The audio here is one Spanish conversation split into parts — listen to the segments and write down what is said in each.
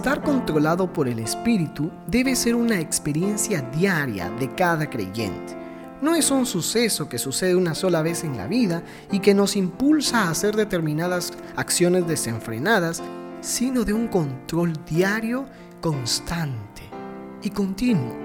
estar controlado por el Espíritu debe ser una experiencia diaria de cada creyente. No es un suceso que sucede una sola vez en la vida y que nos impulsa a hacer determinadas acciones desenfrenadas, sino de un control diario, constante y continuo.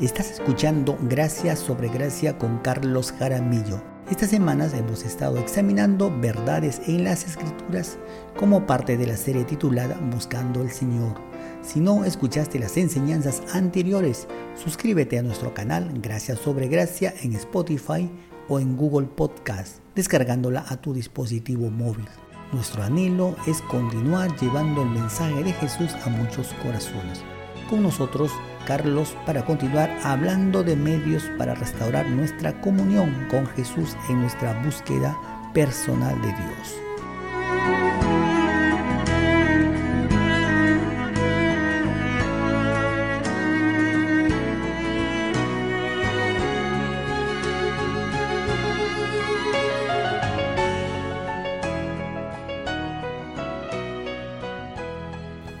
Estás escuchando Gracia sobre Gracia con Carlos Jaramillo. Estas semanas hemos estado examinando verdades en las escrituras como parte de la serie titulada Buscando el Señor. Si no escuchaste las enseñanzas anteriores, suscríbete a nuestro canal Gracia sobre Gracia en Spotify o en Google Podcast, descargándola a tu dispositivo móvil. Nuestro anhelo es continuar llevando el mensaje de Jesús a muchos corazones. Con nosotros, Carlos, para continuar hablando de medios para restaurar nuestra comunión con Jesús en nuestra búsqueda personal de Dios.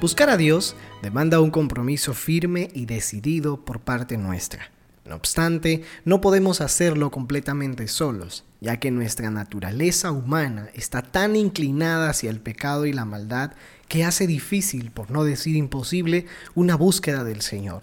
Buscar a Dios demanda un compromiso firme y decidido por parte nuestra. No obstante, no podemos hacerlo completamente solos, ya que nuestra naturaleza humana está tan inclinada hacia el pecado y la maldad que hace difícil, por no decir imposible, una búsqueda del Señor.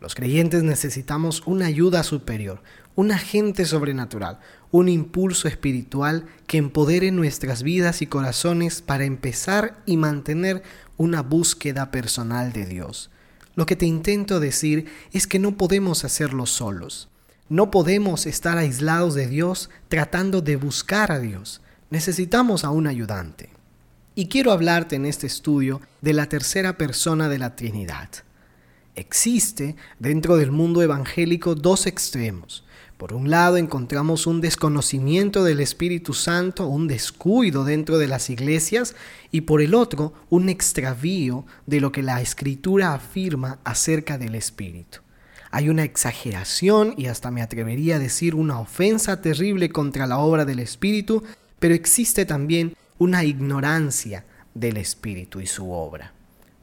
Los creyentes necesitamos una ayuda superior, un agente sobrenatural, un impulso espiritual que empodere nuestras vidas y corazones para empezar y mantener una búsqueda personal de Dios. Lo que te intento decir es que no podemos hacerlo solos. No podemos estar aislados de Dios tratando de buscar a Dios. Necesitamos a un ayudante. Y quiero hablarte en este estudio de la tercera persona de la Trinidad. Existe dentro del mundo evangélico dos extremos. Por un lado encontramos un desconocimiento del Espíritu Santo, un descuido dentro de las iglesias, y por el otro un extravío de lo que la Escritura afirma acerca del Espíritu. Hay una exageración y hasta me atrevería a decir una ofensa terrible contra la obra del Espíritu, pero existe también una ignorancia del Espíritu y su obra.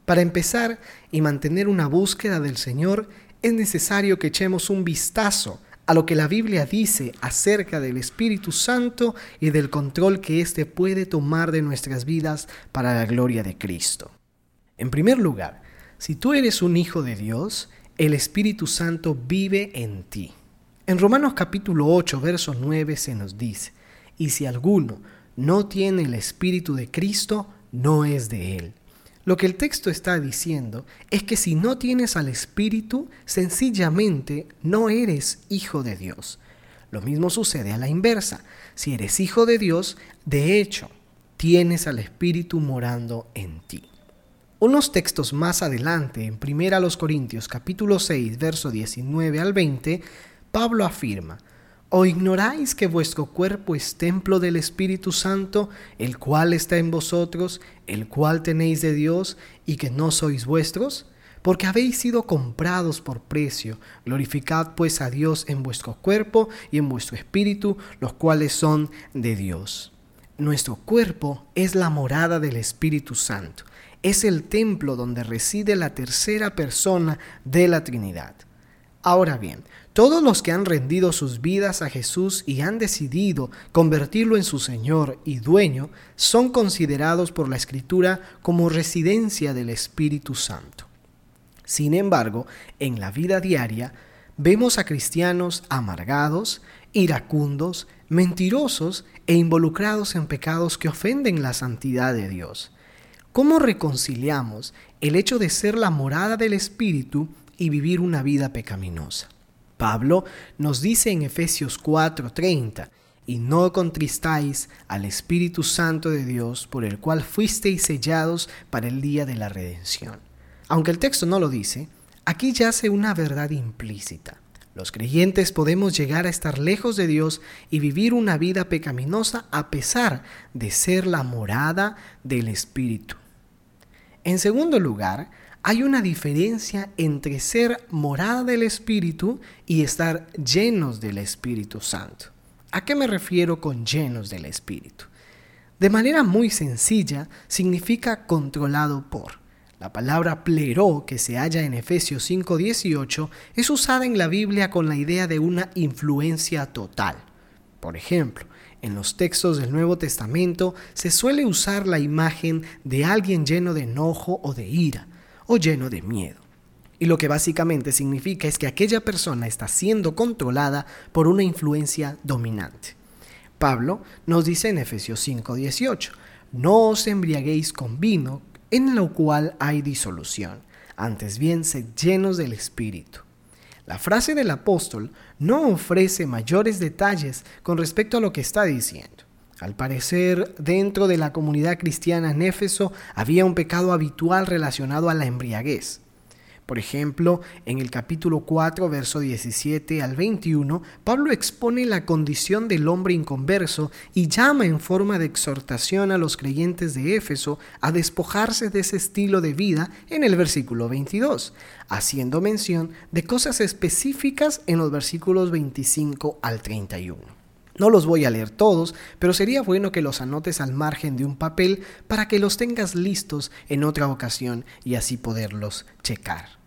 Para empezar y mantener una búsqueda del Señor, es necesario que echemos un vistazo a lo que la Biblia dice acerca del Espíritu Santo y del control que éste puede tomar de nuestras vidas para la gloria de Cristo. En primer lugar, si tú eres un hijo de Dios, el Espíritu Santo vive en ti. En Romanos capítulo 8, verso 9 se nos dice, y si alguno no tiene el Espíritu de Cristo, no es de él. Lo que el texto está diciendo es que si no tienes al Espíritu, sencillamente no eres hijo de Dios. Lo mismo sucede a la inversa. Si eres hijo de Dios, de hecho, tienes al Espíritu morando en ti. Unos textos más adelante, en 1 Corintios capítulo 6, verso 19 al 20, Pablo afirma, ¿O ignoráis que vuestro cuerpo es templo del Espíritu Santo, el cual está en vosotros, el cual tenéis de Dios, y que no sois vuestros? Porque habéis sido comprados por precio. Glorificad pues a Dios en vuestro cuerpo y en vuestro espíritu, los cuales son de Dios. Nuestro cuerpo es la morada del Espíritu Santo. Es el templo donde reside la tercera persona de la Trinidad. Ahora bien, todos los que han rendido sus vidas a Jesús y han decidido convertirlo en su Señor y dueño son considerados por la Escritura como residencia del Espíritu Santo. Sin embargo, en la vida diaria vemos a cristianos amargados, iracundos, mentirosos e involucrados en pecados que ofenden la santidad de Dios. ¿Cómo reconciliamos el hecho de ser la morada del Espíritu y vivir una vida pecaminosa. Pablo nos dice en Efesios 4:30, y no contristáis al Espíritu Santo de Dios, por el cual fuisteis sellados para el día de la redención. Aunque el texto no lo dice, aquí yace una verdad implícita. Los creyentes podemos llegar a estar lejos de Dios y vivir una vida pecaminosa a pesar de ser la morada del Espíritu. En segundo lugar, hay una diferencia entre ser morada del Espíritu y estar llenos del Espíritu Santo. ¿A qué me refiero con llenos del Espíritu? De manera muy sencilla, significa controlado por. La palabra pleró que se halla en Efesios 5:18 es usada en la Biblia con la idea de una influencia total. Por ejemplo, en los textos del Nuevo Testamento se suele usar la imagen de alguien lleno de enojo o de ira, o lleno de miedo. Y lo que básicamente significa es que aquella persona está siendo controlada por una influencia dominante. Pablo nos dice en Efesios 5:18, no os embriaguéis con vino, en lo cual hay disolución, antes bien sed llenos del Espíritu. La frase del apóstol no ofrece mayores detalles con respecto a lo que está diciendo. Al parecer, dentro de la comunidad cristiana en Éfeso había un pecado habitual relacionado a la embriaguez. Por ejemplo, en el capítulo 4, verso 17 al 21, Pablo expone la condición del hombre inconverso y llama en forma de exhortación a los creyentes de Éfeso a despojarse de ese estilo de vida en el versículo 22, haciendo mención de cosas específicas en los versículos 25 al 31. No los voy a leer todos, pero sería bueno que los anotes al margen de un papel para que los tengas listos en otra ocasión y así poderlos checar.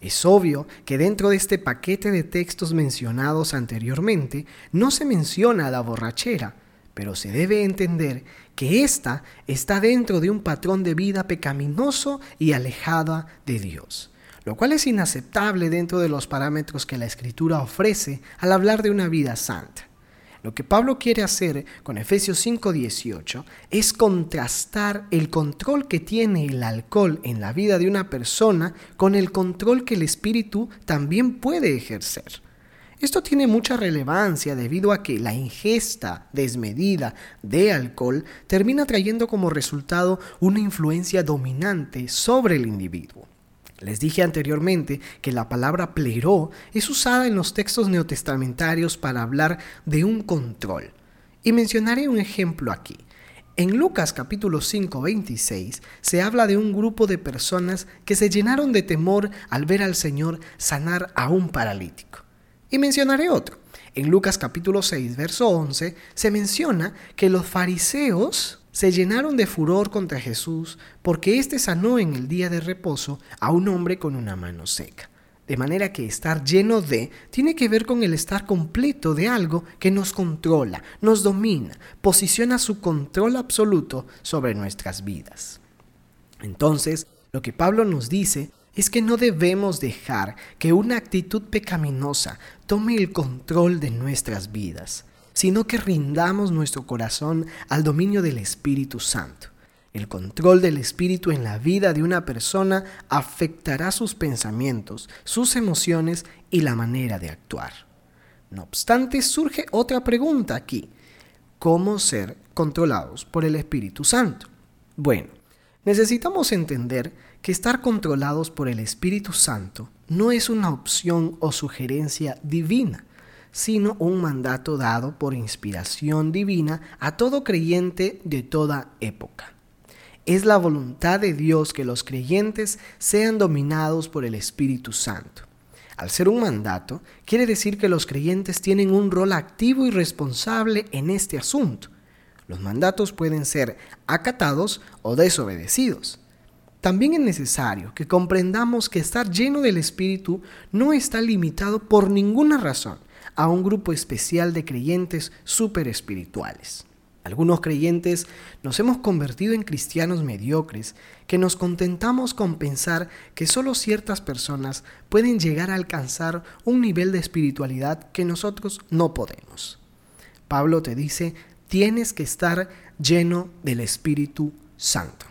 Es obvio que dentro de este paquete de textos mencionados anteriormente no se menciona la borrachera, pero se debe entender que ésta está dentro de un patrón de vida pecaminoso y alejada de Dios, lo cual es inaceptable dentro de los parámetros que la Escritura ofrece al hablar de una vida santa. Lo que Pablo quiere hacer con Efesios 5:18 es contrastar el control que tiene el alcohol en la vida de una persona con el control que el espíritu también puede ejercer. Esto tiene mucha relevancia debido a que la ingesta desmedida de alcohol termina trayendo como resultado una influencia dominante sobre el individuo. Les dije anteriormente que la palabra pleró es usada en los textos neotestamentarios para hablar de un control. Y mencionaré un ejemplo aquí. En Lucas capítulo 5, 26 se habla de un grupo de personas que se llenaron de temor al ver al Señor sanar a un paralítico. Y mencionaré otro. En Lucas capítulo 6, verso 11 se menciona que los fariseos se llenaron de furor contra Jesús porque éste sanó en el día de reposo a un hombre con una mano seca. De manera que estar lleno de tiene que ver con el estar completo de algo que nos controla, nos domina, posiciona su control absoluto sobre nuestras vidas. Entonces, lo que Pablo nos dice es que no debemos dejar que una actitud pecaminosa tome el control de nuestras vidas sino que rindamos nuestro corazón al dominio del Espíritu Santo. El control del Espíritu en la vida de una persona afectará sus pensamientos, sus emociones y la manera de actuar. No obstante, surge otra pregunta aquí. ¿Cómo ser controlados por el Espíritu Santo? Bueno, necesitamos entender que estar controlados por el Espíritu Santo no es una opción o sugerencia divina, sino un mandato dado por inspiración divina a todo creyente de toda época. Es la voluntad de Dios que los creyentes sean dominados por el Espíritu Santo. Al ser un mandato, quiere decir que los creyentes tienen un rol activo y responsable en este asunto. Los mandatos pueden ser acatados o desobedecidos. También es necesario que comprendamos que estar lleno del Espíritu no está limitado por ninguna razón a un grupo especial de creyentes súper espirituales. Algunos creyentes nos hemos convertido en cristianos mediocres que nos contentamos con pensar que solo ciertas personas pueden llegar a alcanzar un nivel de espiritualidad que nosotros no podemos. Pablo te dice, tienes que estar lleno del Espíritu Santo.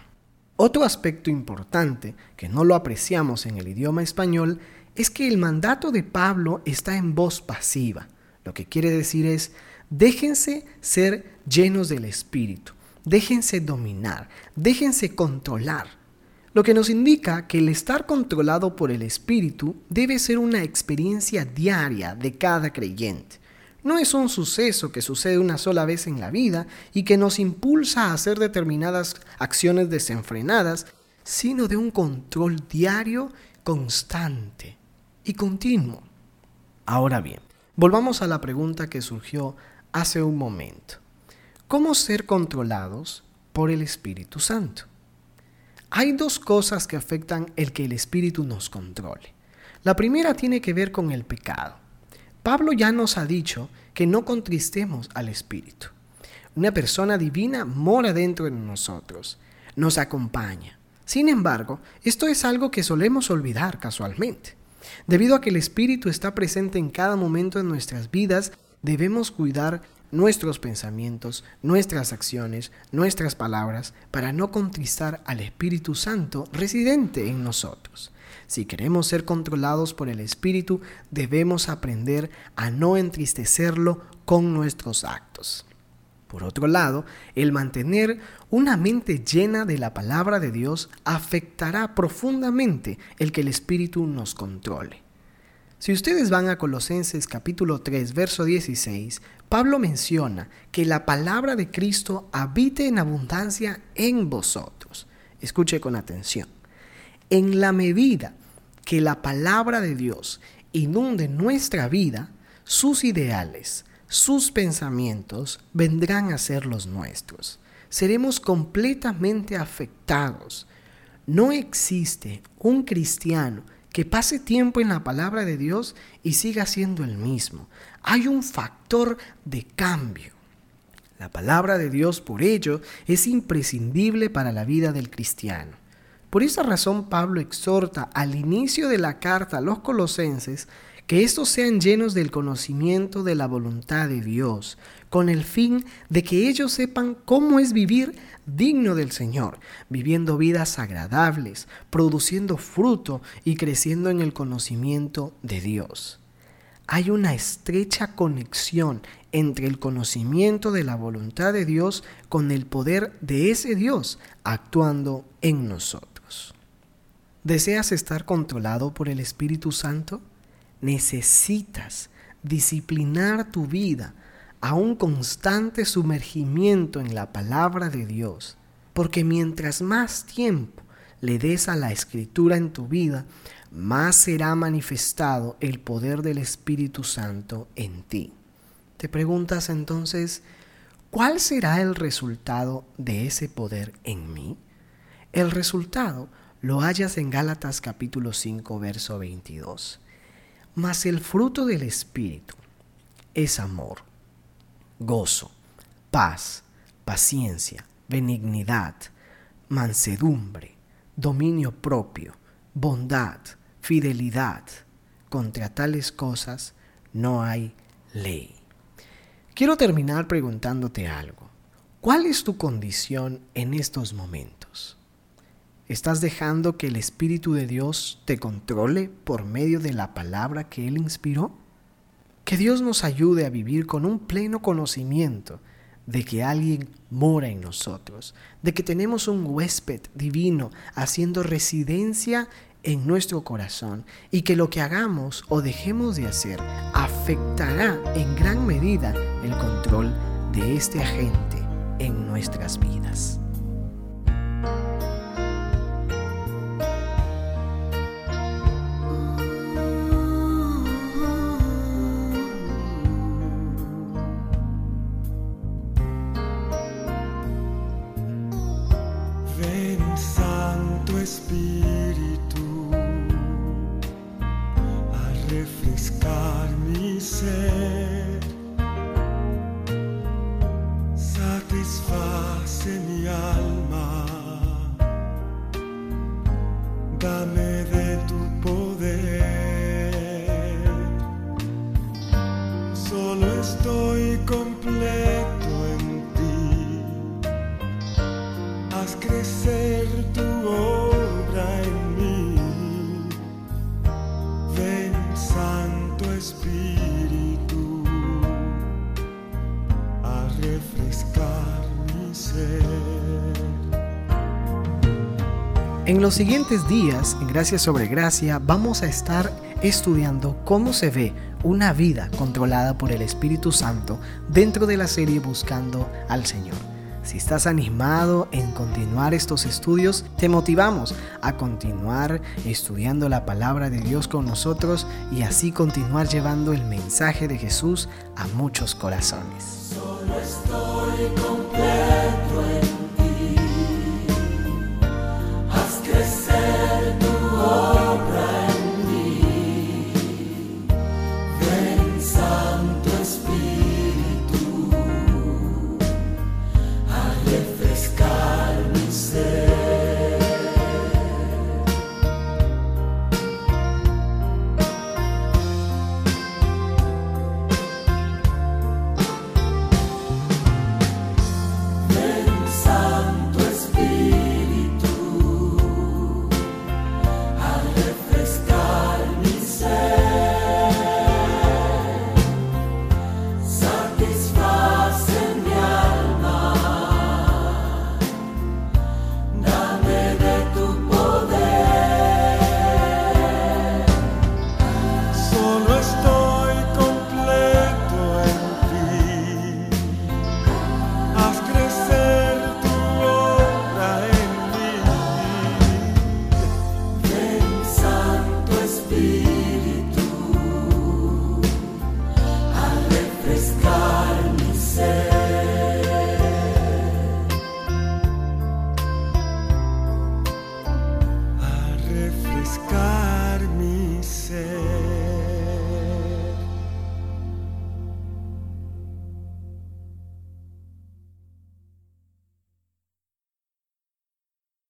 Otro aspecto importante que no lo apreciamos en el idioma español es que el mandato de Pablo está en voz pasiva. Lo que quiere decir es, déjense ser llenos del Espíritu, déjense dominar, déjense controlar. Lo que nos indica que el estar controlado por el Espíritu debe ser una experiencia diaria de cada creyente. No es un suceso que sucede una sola vez en la vida y que nos impulsa a hacer determinadas acciones desenfrenadas, sino de un control diario constante y continuo. Ahora bien, volvamos a la pregunta que surgió hace un momento. ¿Cómo ser controlados por el Espíritu Santo? Hay dos cosas que afectan el que el Espíritu nos controle. La primera tiene que ver con el pecado. Pablo ya nos ha dicho que no contristemos al Espíritu. Una persona divina mora dentro de nosotros, nos acompaña. Sin embargo, esto es algo que solemos olvidar casualmente. Debido a que el Espíritu está presente en cada momento de nuestras vidas, debemos cuidar nuestros pensamientos, nuestras acciones, nuestras palabras, para no contristar al Espíritu Santo residente en nosotros. Si queremos ser controlados por el Espíritu, debemos aprender a no entristecerlo con nuestros actos. Por otro lado, el mantener una mente llena de la palabra de Dios afectará profundamente el que el Espíritu nos controle. Si ustedes van a Colosenses capítulo 3, verso 16, Pablo menciona que la palabra de Cristo habite en abundancia en vosotros. Escuche con atención. En la medida que la palabra de Dios inunde nuestra vida, sus ideales, sus pensamientos vendrán a ser los nuestros. Seremos completamente afectados. No existe un cristiano que pase tiempo en la palabra de Dios y siga siendo el mismo. Hay un factor de cambio. La palabra de Dios, por ello, es imprescindible para la vida del cristiano. Por esa razón Pablo exhorta al inicio de la carta a los colosenses que estos sean llenos del conocimiento de la voluntad de Dios, con el fin de que ellos sepan cómo es vivir digno del Señor, viviendo vidas agradables, produciendo fruto y creciendo en el conocimiento de Dios. Hay una estrecha conexión entre el conocimiento de la voluntad de Dios con el poder de ese Dios actuando en nosotros. ¿Deseas estar controlado por el Espíritu Santo? Necesitas disciplinar tu vida a un constante sumergimiento en la palabra de Dios, porque mientras más tiempo le des a la escritura en tu vida, más será manifestado el poder del Espíritu Santo en ti. Te preguntas entonces, ¿cuál será el resultado de ese poder en mí? El resultado lo hallas en Gálatas capítulo 5, verso 22. Mas el fruto del Espíritu es amor gozo, paz, paciencia, benignidad, mansedumbre, dominio propio, bondad, fidelidad. Contra tales cosas no hay ley. Quiero terminar preguntándote algo. ¿Cuál es tu condición en estos momentos? ¿Estás dejando que el Espíritu de Dios te controle por medio de la palabra que Él inspiró? Que Dios nos ayude a vivir con un pleno conocimiento de que alguien mora en nosotros, de que tenemos un huésped divino haciendo residencia en nuestro corazón y que lo que hagamos o dejemos de hacer afectará en gran medida el control de este agente en nuestras vidas. En los siguientes días, en Gracia sobre Gracia, vamos a estar estudiando cómo se ve una vida controlada por el Espíritu Santo dentro de la serie Buscando al Señor. Si estás animado en continuar estos estudios, te motivamos a continuar estudiando la palabra de Dios con nosotros y así continuar llevando el mensaje de Jesús a muchos corazones. Solo estoy